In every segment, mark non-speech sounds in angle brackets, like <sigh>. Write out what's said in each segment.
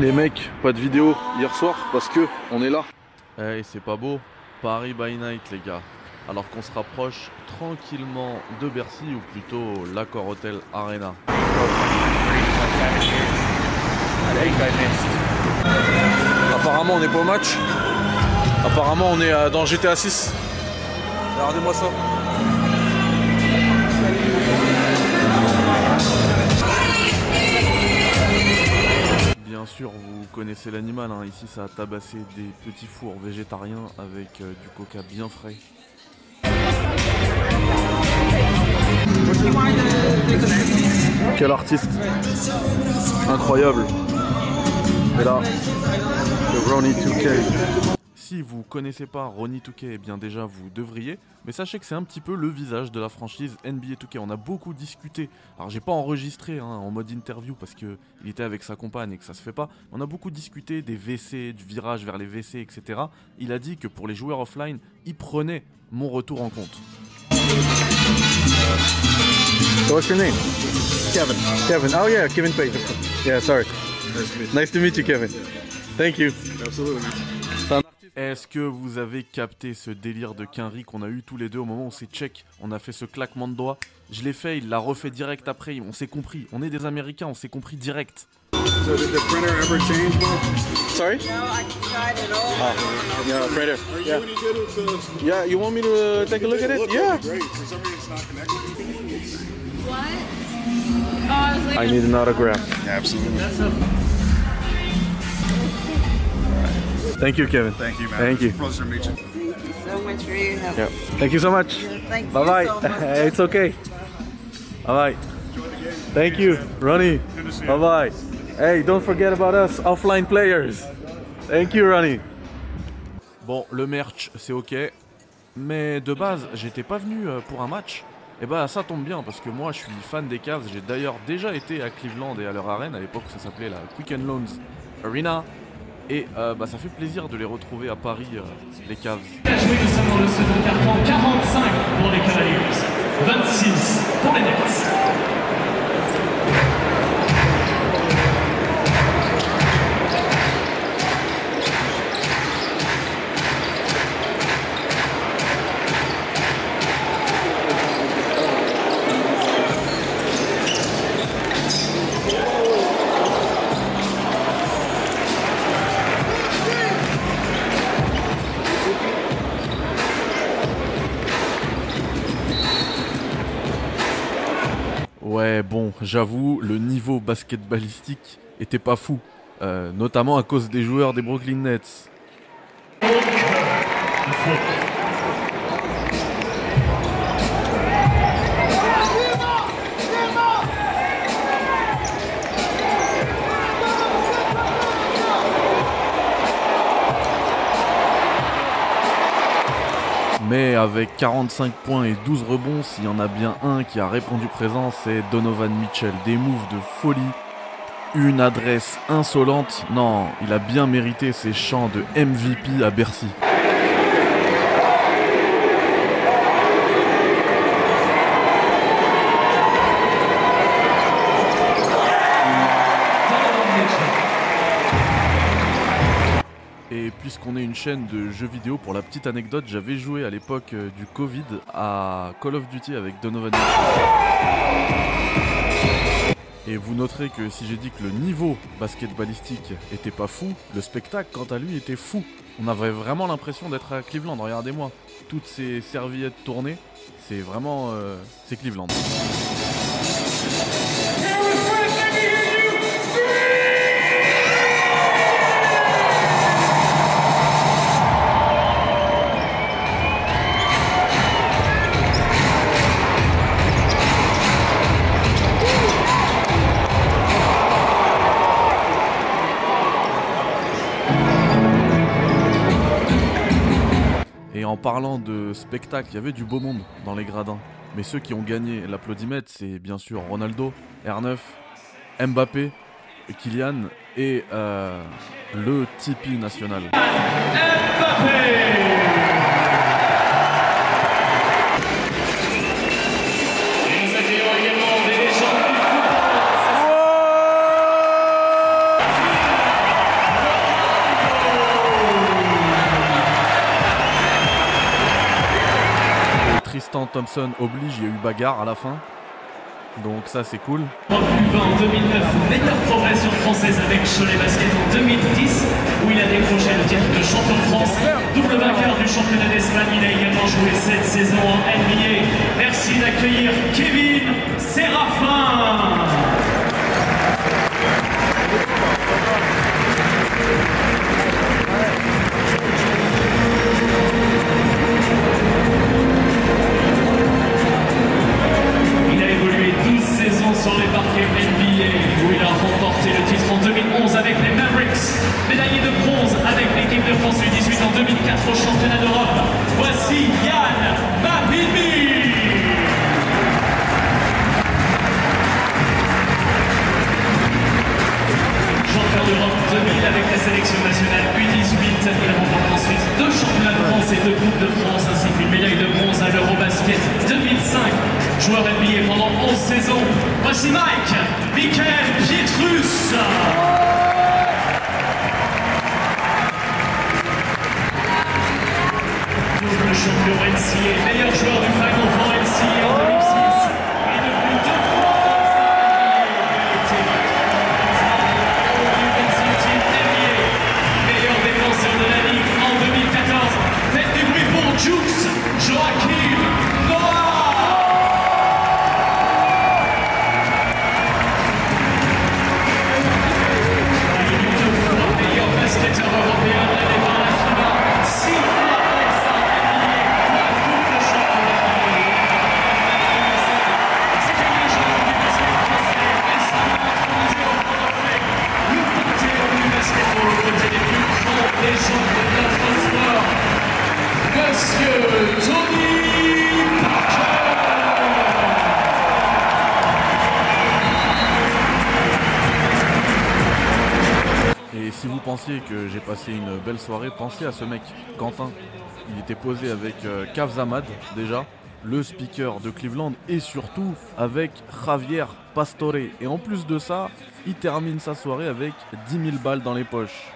Les mecs, pas de vidéo hier soir parce que on est là. Eh, c'est pas beau. Paris by night, les gars. Alors qu'on se rapproche tranquillement de Bercy ou plutôt l'Accor Hotel Arena. Apparemment, on n'est pas au match. Apparemment, on est dans GTA 6. Regardez-moi ça. Bien sûr, vous connaissez l'animal. hein. Ici, ça a tabassé des petits fours végétariens avec euh, du coca bien frais. Quel artiste. Incroyable. Et là, le Ronnie 2K. Si vous connaissez pas Ronnie Touquet, eh bien déjà vous devriez, mais sachez que c'est un petit peu le visage de la franchise NBA Touquet. On a beaucoup discuté. Alors j'ai pas enregistré hein, en mode interview parce que il était avec sa compagne et que ça se fait pas. On a beaucoup discuté des WC, du virage vers les WC, etc. Il a dit que pour les joueurs offline, il prenait mon retour en compte. So what's your name? Kevin. Kevin. Oh yeah, Kevin Page. Yeah, sorry. Nice to meet you, Kevin. Thank you. Absolutely. Est-ce que vous avez capté ce délire de Quinry qu'on a eu tous les deux au moment où c'est check On a fait ce claquement de doigts. Je l'ai fait, il l'a refait direct après. On s'est compris. On est des Américains, on s'est compris direct. So did the printer ever change? Sorry? No, I tried it all. Ah, yeah, printer. Are you Yeah. any good with the Yeah, you want me to take a look at it? Look, Yeah. great. For some reason it's not connected. What? Oh, I was like, I need an autograph. Yeah, absolutely. Thank you, Kevin. Thank you, man. Thank you. Pleasure to meet you. so much for your help. Yeah. Thank you so much. Thank Bye you bye. so much. <laughs> it's okay. Bye bye. Thank you, Ronnie. Good to see you. Bye bye. Hey, don't forget about us, offline players. Thank you, Ronnie. Bon, le merch, c'est ok. Mais de base, j'étais pas venu euh, pour un match. Et bah ça tombe bien parce que moi je suis fan des Cavs. J'ai d'ailleurs déjà été à Cleveland et à leur arène. À l'époque ça s'appelait la Quicken Loans Arena. Et euh, bah ça fait plaisir de les retrouver à Paris, euh, les Cavs. nous sommes dans le second carton, 45 pour les Cavaliers, 26 pour les Nets. Ouais, bon, j'avoue, le niveau basketballistique était pas fou. Euh, notamment à cause des joueurs des Brooklyn Nets. Avec 45 points et 12 rebonds, s'il y en a bien un qui a répondu présent, c'est Donovan Mitchell. Des moves de folie, une adresse insolente. Non, il a bien mérité ses chants de MVP à Bercy. Puisqu'on est une chaîne de jeux vidéo, pour la petite anecdote, j'avais joué à l'époque euh, du Covid à Call of Duty avec Donovan. Et vous noterez que si j'ai dit que le niveau basketballistique était pas fou, le spectacle quant à lui était fou. On avait vraiment l'impression d'être à Cleveland, regardez-moi. Toutes ces serviettes tournées, c'est vraiment... euh, c'est Cleveland. En parlant de spectacle, il y avait du beau monde dans les gradins. Mais ceux qui ont gagné l'applaudimètre, c'est bien sûr Ronaldo, R9, Mbappé, Kylian et euh, le Tipeee national. Thompson oblige, il y a eu bagarre à la fin. Donc ça c'est cool. Plus 20 en 2009, meilleure progression française avec Cholet Basket en 2010, où il a décroché le titre de champion de France. Double vainqueur du championnat d'Espagne, il a également joué cette saison en NBA. Merci d'accueillir Kevin Séraphin. Sur les parquets NBA où il a remporté le titre en 2011 avec les Mavericks, médaillé de bronze avec l'équipe de France U18 en 2004 au championnat d'Europe. Voici Yann Mabibi. Champion d'Europe 2000 avec la sélection nationale U18. Il remporte ensuite deux championnats de France et deux Coupes de France ainsi qu'une médaille de bronze à l'Eurobasket 2005. Joueur NBA pendant 11 saisons. Voici Mike, Michael Pietrus. Double champion NCA, meilleur joueur que j'ai passé une belle soirée, pensez à ce mec, Quentin. Il était posé avec euh, Kav Zamad déjà, le speaker de Cleveland, et surtout avec Javier Pastore. Et en plus de ça, il termine sa soirée avec 10 000 balles dans les poches.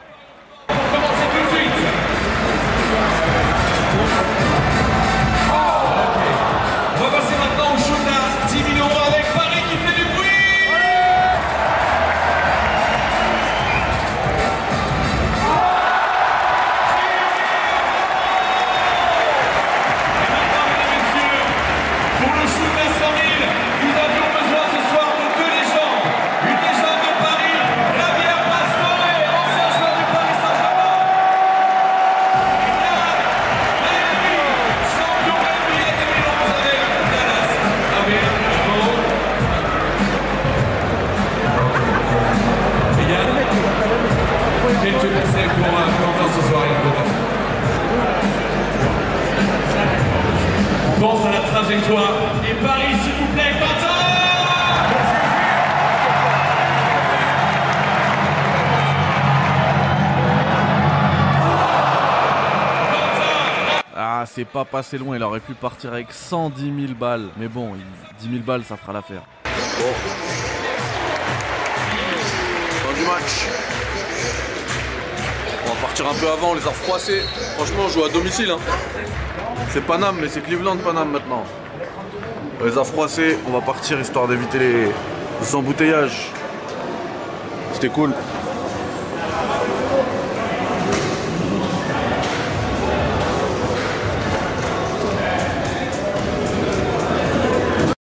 Et Paris, s'il vous plaît, Quentin Ah, c'est pas passé loin, il aurait pu partir avec 110 000 balles. Mais bon, il- 10 000 balles, ça fera l'affaire. Fin du match. On va partir un peu avant, on les a froissés. Franchement, on joue à domicile. Hein. C'est Paname, mais c'est Cleveland Paname maintenant. On les a froissés, on va partir histoire d'éviter les, les embouteillages. C'était cool.